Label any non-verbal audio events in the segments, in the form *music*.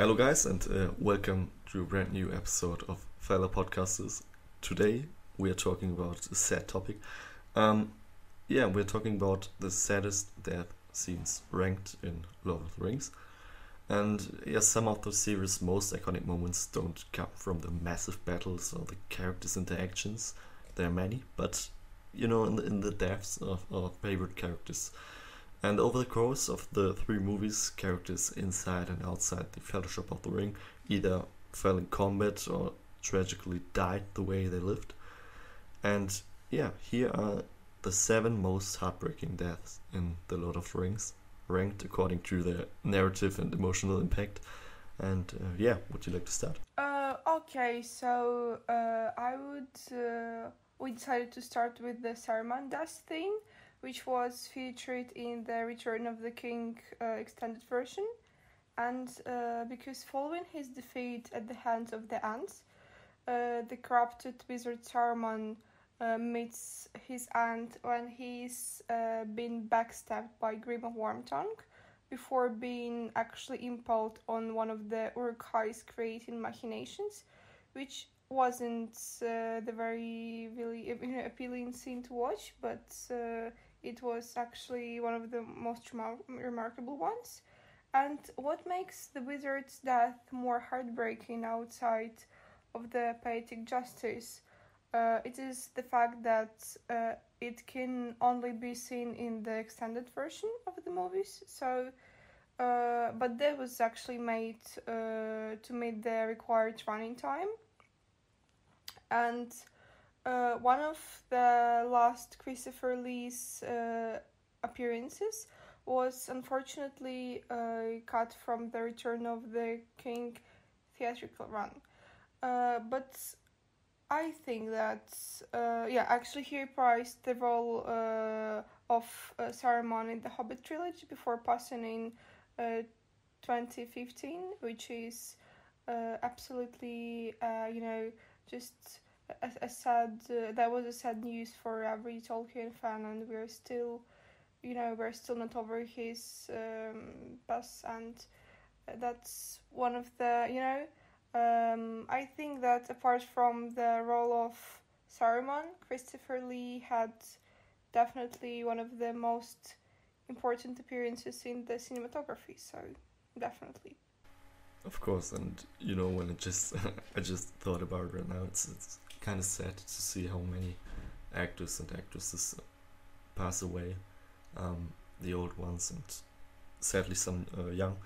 Hello, guys, and uh, welcome to a brand new episode of Fellow Podcasters. Today we are talking about a sad topic. Um, yeah, we're talking about the saddest death scenes ranked in Lord of the Rings. And yeah, some of the series' most iconic moments don't come from the massive battles or the characters' interactions. There are many, but you know, in the, in the deaths of our favorite characters. And over the course of the three movies, characters inside and outside the Fellowship of the Ring either fell in combat or tragically died the way they lived. And yeah, here are the seven most heartbreaking deaths in The Lord of the Rings, ranked according to their narrative and emotional impact. And uh, yeah, would you like to start? Uh, okay, so uh, I would. Uh, we decided to start with the Saruman death thing which was featured in the Return of the King uh, extended version. And uh, because following his defeat at the hands of the Ents, uh, the corrupted wizard Saruman uh, meets his aunt when he's uh, been backstabbed by Grima Wormtongue before being actually impaled on one of the Uruk-hai's creating machinations, which wasn't uh, the very really appealing scene to watch, but uh, it was actually one of the most remarkable ones. And what makes the wizard's death more heartbreaking outside of the poetic justice, uh, it is the fact that uh, it can only be seen in the extended version of the movies. So, uh, but that was actually made uh, to meet the required running time. And uh, one of the last Christopher Lee's uh, appearances was unfortunately uh, cut from the Return of the King theatrical run. Uh, but I think that, uh, yeah, actually he reprised the role uh, of Saruman in the Hobbit trilogy before passing in 2015, which is absolutely, you know, just a, a sad uh, that was a sad news for every Tolkien fan, and we're still, you know, we're still not over his um, pass, and that's one of the, you know, um, I think that apart from the role of Saruman, Christopher Lee had definitely one of the most important appearances in the cinematography. So definitely. Of course, and you know when it just *laughs* I just thought about it right now. It's it's kind of sad to see how many actors and actresses pass away, um, the old ones and sadly some uh, young,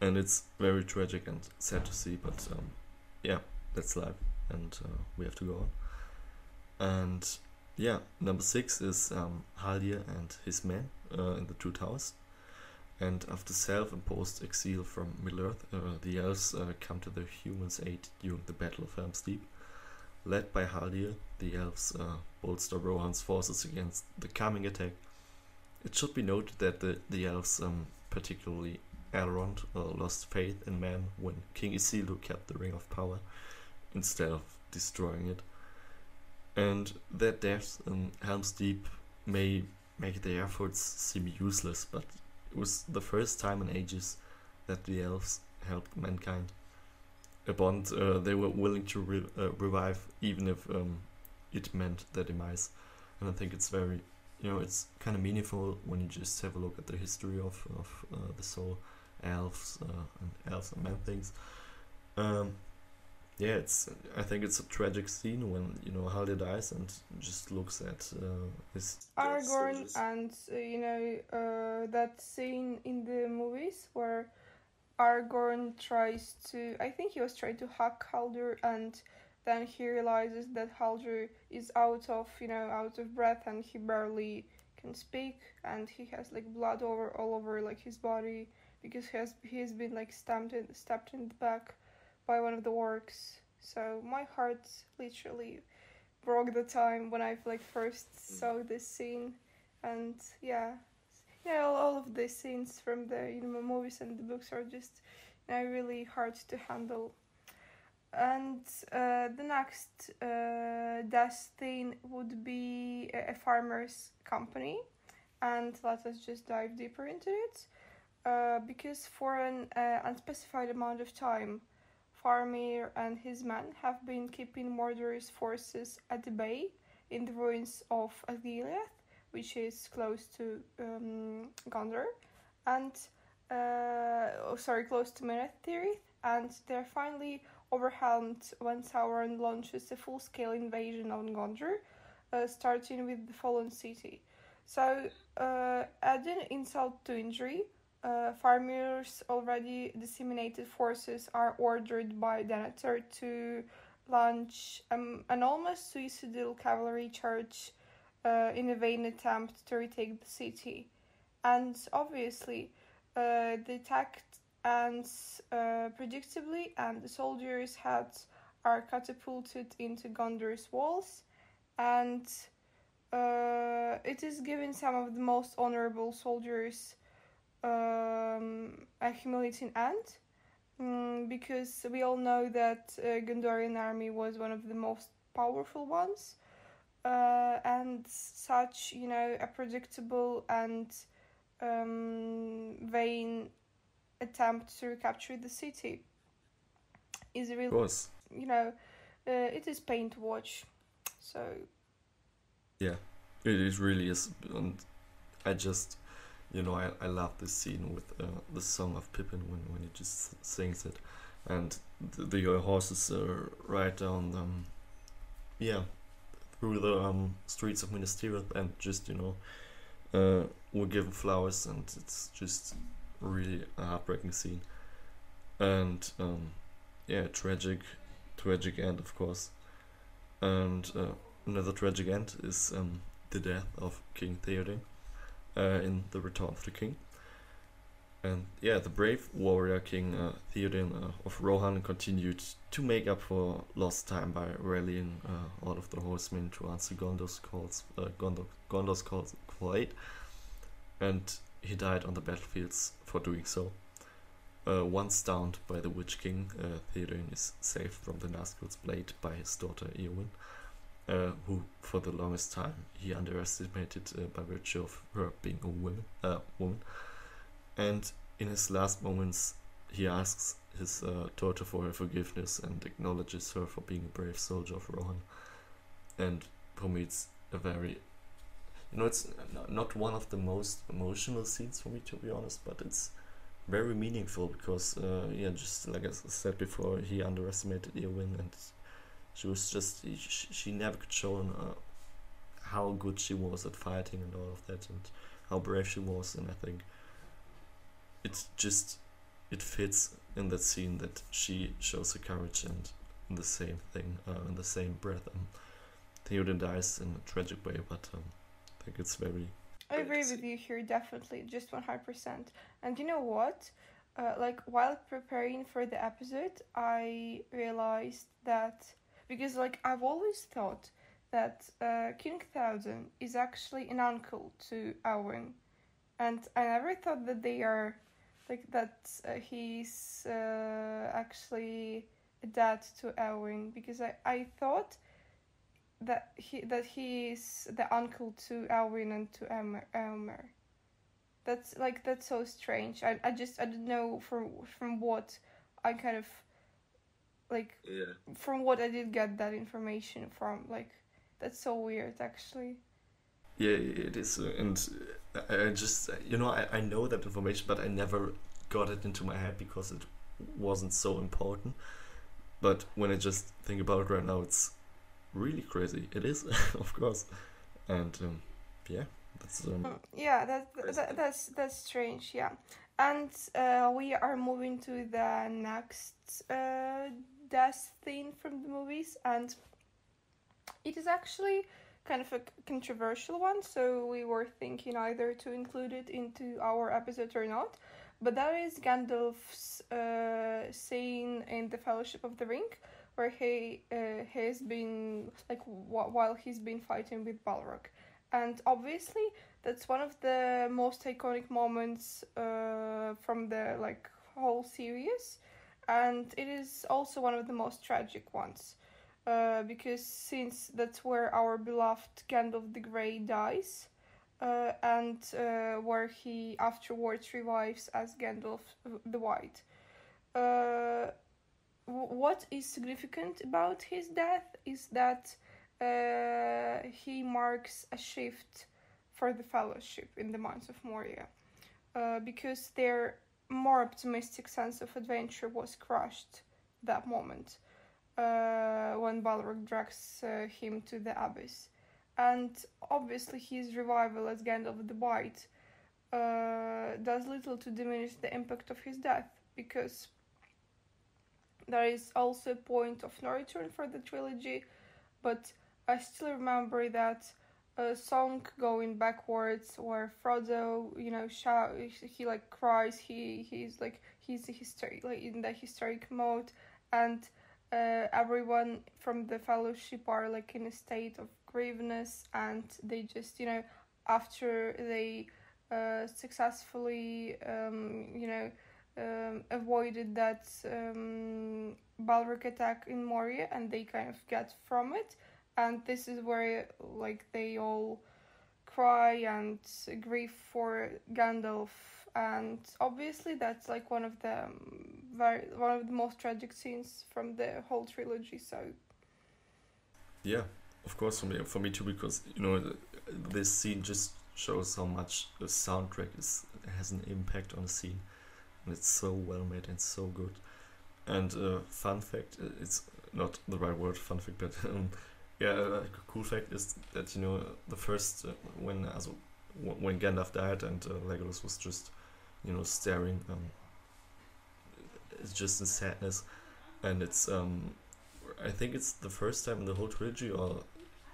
and it's very tragic and sad to see. But um, yeah, that's life, and uh, we have to go on. And yeah, number six is um, Haldir and his men uh, in the Two Towers. And after self-imposed exile from Middle-earth, uh, the elves uh, come to the humans' aid during the Battle of Helm's Deep. Led by Haldir, the elves uh, bolster Rohan's forces against the coming attack. It should be noted that the, the elves, um, particularly Elrond, uh, lost faith in men when King Isildur kept the Ring of Power instead of destroying it. And their deaths in Helm's Deep may make their efforts seem useless, but it was the first time in ages that the elves helped mankind a bond uh, they were willing to re uh, revive, even if um, it meant their demise. And I think it's very, you know, it's kind of meaningful when you just have a look at the history of of uh, the soul, elves uh, and elves and man things. Um, yeah, it's. I think it's a tragic scene when you know Haldir dies and just looks at uh, his Aragorn and uh, you know that scene in the movies where Aragorn tries to. I think he was trying to hack Haldir, and then he realizes that Haldir is out of, you know, out of breath, and he barely can speak, and he has like blood over all over like his body because he has he has been like stabbed in, stabbed in the back by one of the orcs. So my heart literally broke the time when I like first mm. saw this scene, and yeah, yeah, all, of the scenes from the you know movies and the books are just you know, really hard to handle. And uh, the next uh, would be a, Faramir's company, and let us just dive deeper into it. uh, because for an uh, unspecified amount of time, Faramir and his men have been keeping Mordor's forces at bay in the ruins of Osgiliath, which is close to um, Gondor, and uh, oh, sorry, close to Minas and they're finally overwhelmed when Sauron launches a full-scale invasion on Gondor, uh, starting with the fallen city. So, uh, adding insult to injury, uh, Faramir's already disseminated forces are ordered by Denethor to launch um, an almost suicidal cavalry charge uh, in a vain attempt to retake the city. And obviously, uh, they attacked and uh, predictably, and the soldiers' heads are catapulted into Gondor's walls, and uh, it is giving some of the most honorable soldiers um, a humiliating end. Mm, because we all know that uh, Gondorian army was one of the most powerful ones, uh, and such you know a predictable and um, vain attempt to recapture the city is really, course. you know, uh, it is pain to watch. So Yeah, it, it really is. And I just, you know, I, I love this scene with uh, the song of Pippin when, when he just sings it. And the, the horses uh, ride down, um, yeah, through the um, streets of Minas Tirith and just, you know, uh, were given flowers. And it's just really a heartbreaking scene. And, um, yeah, tragic, tragic end, of course. And, uh, another tragic end is um, the death of King Theoden uh, in The Return of the King. And yeah, the brave warrior King uh, Theoden uh, of Rohan continued to make up for lost time by rallying uh, all of the horsemen to answer Gondor's calls, uh, Gondor, Gondor's calls aid, and he died on the battlefields for doing so. Uh, once downed by the Witch King, uh, Theoden is saved from the Nazgul's blade by his daughter Eowyn uh, who for the longest time he underestimated by virtue of her being a woman, woman. And in his last moments, he asks his uh, daughter for her forgiveness and acknowledges her for being a brave soldier of Rohan. And it's a very, you know, it's not one of the most emotional scenes for me to be honest, but it's very meaningful because, uh, yeah, just like I said before, he underestimated Eowyn and she was just she, she never could show uh, how good she was at fighting and all of that and how brave she was and i think it's just it fits in that scene that she shows her courage and in the same thing uh, in the same breath um, Theoden dies in a tragic way but um, i think it's very I agree with you here, definitely, just one hundred percent. And you know what? Uh, like while preparing for the episode, I realized that because like I've always thought that uh, King Theoden is actually an uncle to Eowyn, and I never thought that they are like that. Uh, he's uh, actually a dad to Eowyn because I I thought that he that he is the uncle to Alwyn and to Eomer. Eomer. That's like that's so strange. I I just I don't know from from what I kind of like yeah from what I did get that information from. Like that's so weird actually. Yeah, it is, uh, and I I just you know I, I know that information, but I never got it into my head because it wasn't so important. But when I just think about it right now, it's really crazy. It is, *laughs* of course, and um, yeah, that's um, Mm, Yeah, that, that that's that's strange. Yeah, and uh, we are moving to the next uh, death theme from the movies, and it is actually kind of a controversial one. So we were thinking either to include it into our episode or not. But that is Gandalf's uh, scene in the Fellowship of the Ring, where he uh, has been like wh- while he's been fighting with Balrog, and obviously that's one of the most iconic moments uh, from the like whole series and it is also one of the most tragic ones uh, because since that's where our beloved Gandalf the Grey dies uh, and uh, where he afterwards revives as Gandalf the White. Uh, what is significant about his death is that uh, he marks a shift for the Fellowship in the Mines of Moria, uh, because their more optimistic sense of adventure was crushed that moment uh, when Balrog drags uh, him to the abyss. And obviously, his revival as Gandalf the White uh, does little to diminish the impact of his death because there is also a point of no return for the trilogy, but I still remember that a song going backwards where Frodo, you know, shout, he like cries, he he's like he's hysteric, like in the hysteric mode, and uh, everyone from the Fellowship are like in a state of grieveness, and they just you know after they uh, successfully um, you know um, avoided that um, Balrog attack in Moria, and they kind of get from it. And this is where like they all cry and grieve for Gandalf, and obviously that's like one of the um, very one of the most tragic scenes from the whole trilogy. So yeah, of course for me for me too because you know this scene just shows how much the soundtrack is has an impact on the scene and it's so well made and so good. And uh, fun fact, uh, it's not the right word, fun fact, but *laughs* um, yeah, a cool fact is that you know the first uh, when also when Gandalf died and uh, Legolas was just you know staring, um, it's just in sadness, and it's um, I think it's the first time in the whole trilogy or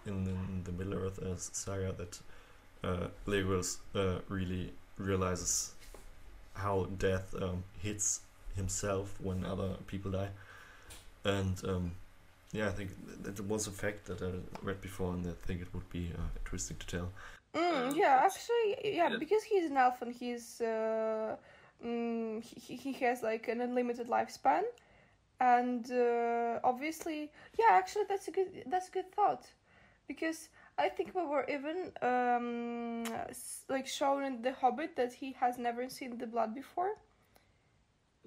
in, in the Middle Earth uh, saga that uh, Legolas uh, really realizes how death um, hits himself when other people die. And um, yeah, I think that was a fact that I read before, and I think it would be uh, interesting to tell. Mm, yeah, actually, yeah, yeah, because he's an elf and he's uh, mm, he he has like an unlimited lifespan, and uh, obviously, yeah, actually, that's a good that's a good thought, because I think we were even um, like shown in The Hobbit that he has never seen the blood before.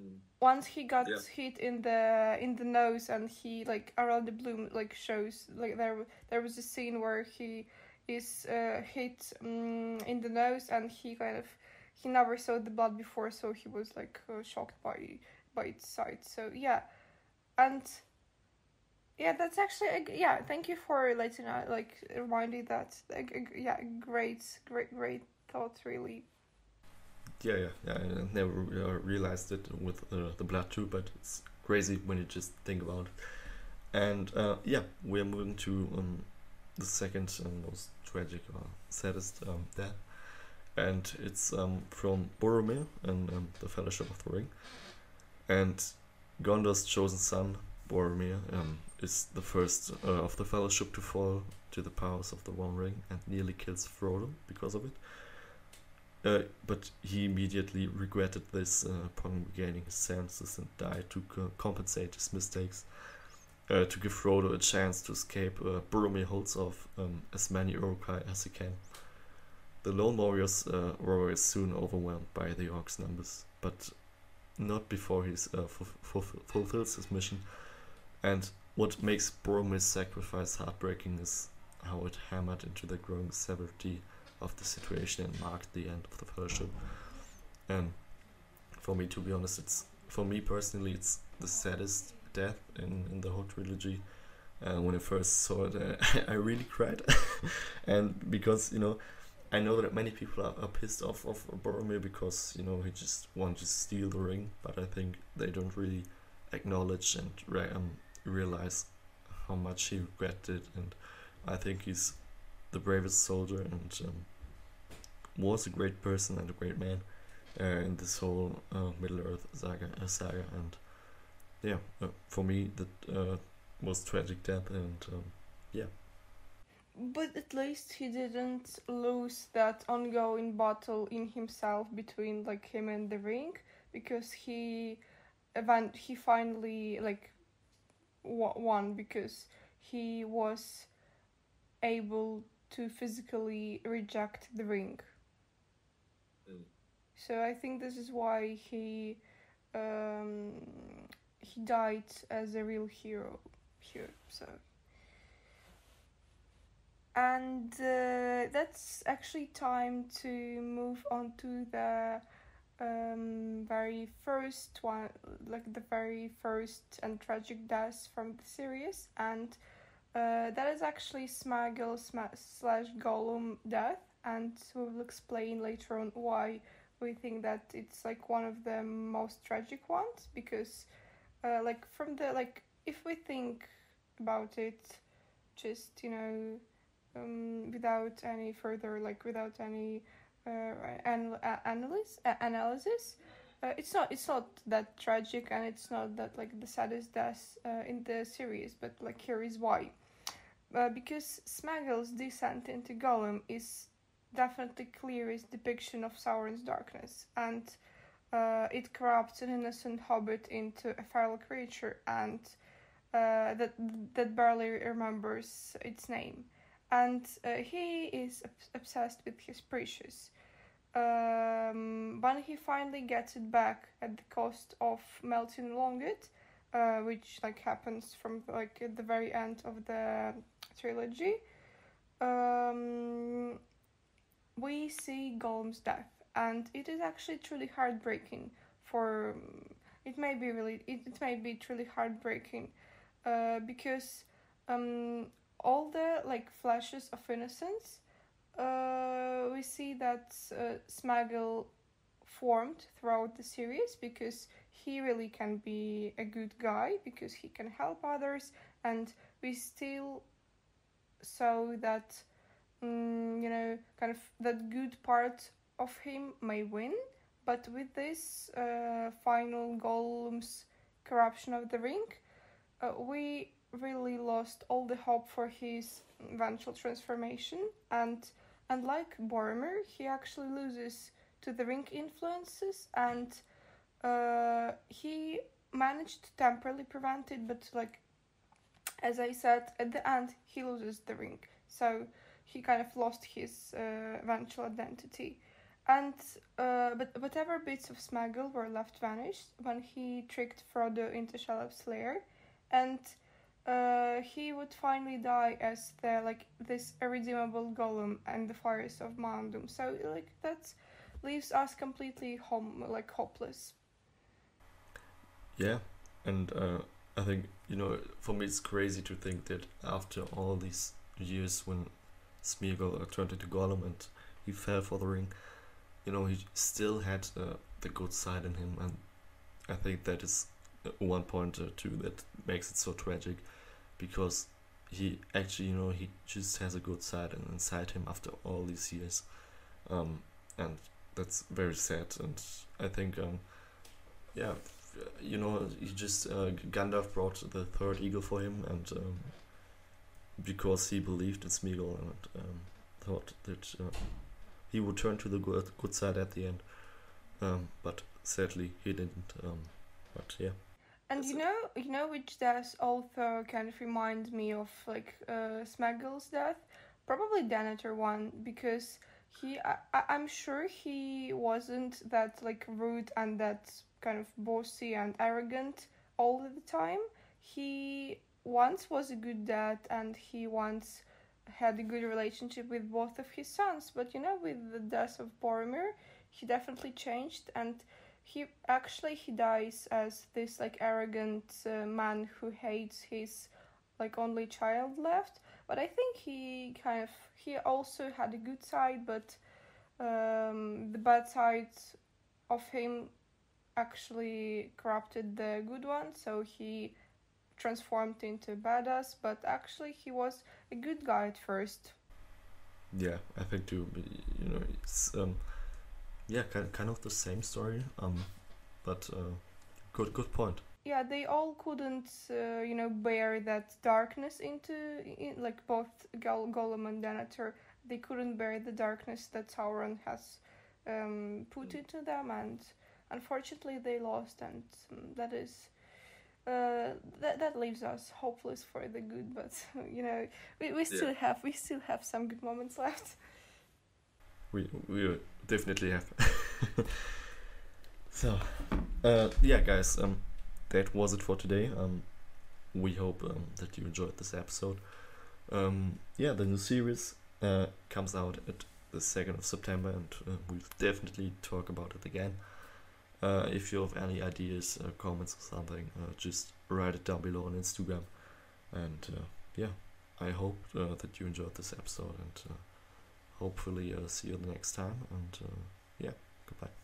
Mm. Once he got yeah. hit in the in the nose and he like Orlando Bloom like shows like there there was a scene where he is uh, hit um, in the nose and he kind of he never saw the blood before so he was like uh, shocked by by its sight. So yeah. And yeah that's actually a, yeah thank you for letting uh, like reminding that a, yeah great great great thought really. Yeah yeah yeah i never uh, realized it with uh, the blood too but it's crazy when you just think about it. And uh, yeah we're moving to um, the second and most tragic or saddest um, death and it's um, from Boromir and um, the Fellowship of the Ring and Gondor's chosen son Boromir um, is the first uh, of the Fellowship to fall to the powers of the One Ring and nearly kills Frodo because of it. Uh, but he immediately regretted this uh, upon regaining his senses and died to co- compensate his mistakes. Uh, to give Frodo a chance to escape, uh, Boromir holds off um, as many Uruk-hai as he can. The lone warriors uh, were soon overwhelmed by the orcs' numbers, but not before he uh, fulfills his mission and what makes Boromir's sacrifice heartbreaking is how it hammered into the growing severity of the situation and marked the end of the fellowship. And for me, to be honest, it's for me personally, it's the saddest death in, in the whole trilogy. And when I first saw it, *laughs* uh, I really cried, *laughs* and because you know, I know that many people are, are pissed off of Boromir because you know he just wanted to steal the ring, but I think they don't really acknowledge and um, realize how much he regretted, and I think he's the bravest soldier and um, was a great person and a great man uh, in this whole uh, Middle Earth saga, uh, saga. and yeah, uh, for me that uh, was tragic death, and um. But at least he didn't lose that ongoing battle in himself between like him and the ring, because he, event he finally like won because he was able to physically reject the ring. Mm. So I think this is why he um, he died as a real hero here. So and uh, that's actually time to move on to the um, very first one, like the very first and tragic death from the series, and uh, that is actually Smeagol sma- slash Gollum death, and we will explain later on why we think that it's like one of the most tragic ones. Because, uh, like from the like if we think about it, just you know, um, without any further like without any uh, analysis analysis. Uh, it's not it's not that tragic and it's not that like the saddest death uh, in the series, but like here is why. Uh, because Smeagol's descent into Gollum is definitely clearest depiction of Sauron's darkness, and uh, it corrupts an innocent hobbit into a feral creature, and uh, that that barely remembers its name and uh, he is obs- obsessed with his precious. Um, when he finally gets it back at the cost of melting along it, uh, which like happens from like at the very end of the trilogy, um, we see Gollum's death, and it is actually truly heartbreaking. For it may be really it, it may be truly heartbreaking, uh, because um, all the like flashes of innocence, uh, we see that uh, Smeagol formed throughout the series because he really can be a good guy because he can help others, and we still saw that mm, you know kind of that good part of him may win, but with this uh, final Gollum's corruption of the ring, uh, we really lost all the hope for his eventual transformation. And unlike Boromir he actually loses to the ring influences and uh, he managed to temporarily prevent it but like as I said at the end he loses the ring. So he kind of lost his uh, eventual identity. And uh, but whatever bits of Smeagol were left vanished when he tricked Frodo into Shelob's lair and uh, he would finally die as the like this irredeemable Gollum and the fires of Doom. So like that leaves us completely home like hopeless. Yeah, and uh, I think you know for me it's crazy to think that after all these years when Smeagol turned into Gollum and he fell for the ring, you know he still had uh, the good side in him, and I think that is uh, one point uh, too that makes it so tragic because he actually you know he just has a good side and inside him after all these years. Um, and that's very sad. And i think um, yeah you know he just uh, gandalf brought the third eagle for him and um, because he believed in smeagol and um, thought that uh, he would turn to the good, good side at the end. Um, but sadly he didn't um, but yeah And you know, you know which death also kind of reminds me of like uh, Smeagol's death, probably Denethor one because he, I, I- I'm sure he wasn't that like rude and that kind of bossy and arrogant all the time. He once was a good dad and he once had a good relationship with both of his sons, but you know, with the death of Boromir, he definitely changed and he actually he dies as this like arrogant uh, man who hates his like only child left. But i think he kind of he also had a good side but um, the bad side of him actually corrupted the good one. So he transformed into a badass but actually he was a good guy at first. Yeah, I think too. You know, it's um, yeah, kind kind of the same story. Um, but uh, good good point. yeah they all couldn't uh, you know bear that darkness into in, like both Gol- Gollum and Denethor they couldn't bear the darkness that Sauron has um, put into them and unfortunately they lost and um, that is uh, that that leaves us hopeless for the good. But *laughs* you know, we, we still have we still have some good moments left. We we definitely have. so, uh, yeah, guys. Um, that was it for today. Um, we hope um, that you enjoyed this episode. Um, yeah, the new series uh, comes out at the 2nd of September, and uh, we'll definitely talk about it again. Uh, if you have any ideas, uh, comments, or something, uh, just write it down below on Instagram. And uh, yeah, I hope uh, that you enjoyed this episode, and uh, hopefully uh, see you the next time. And uh, yeah, goodbye.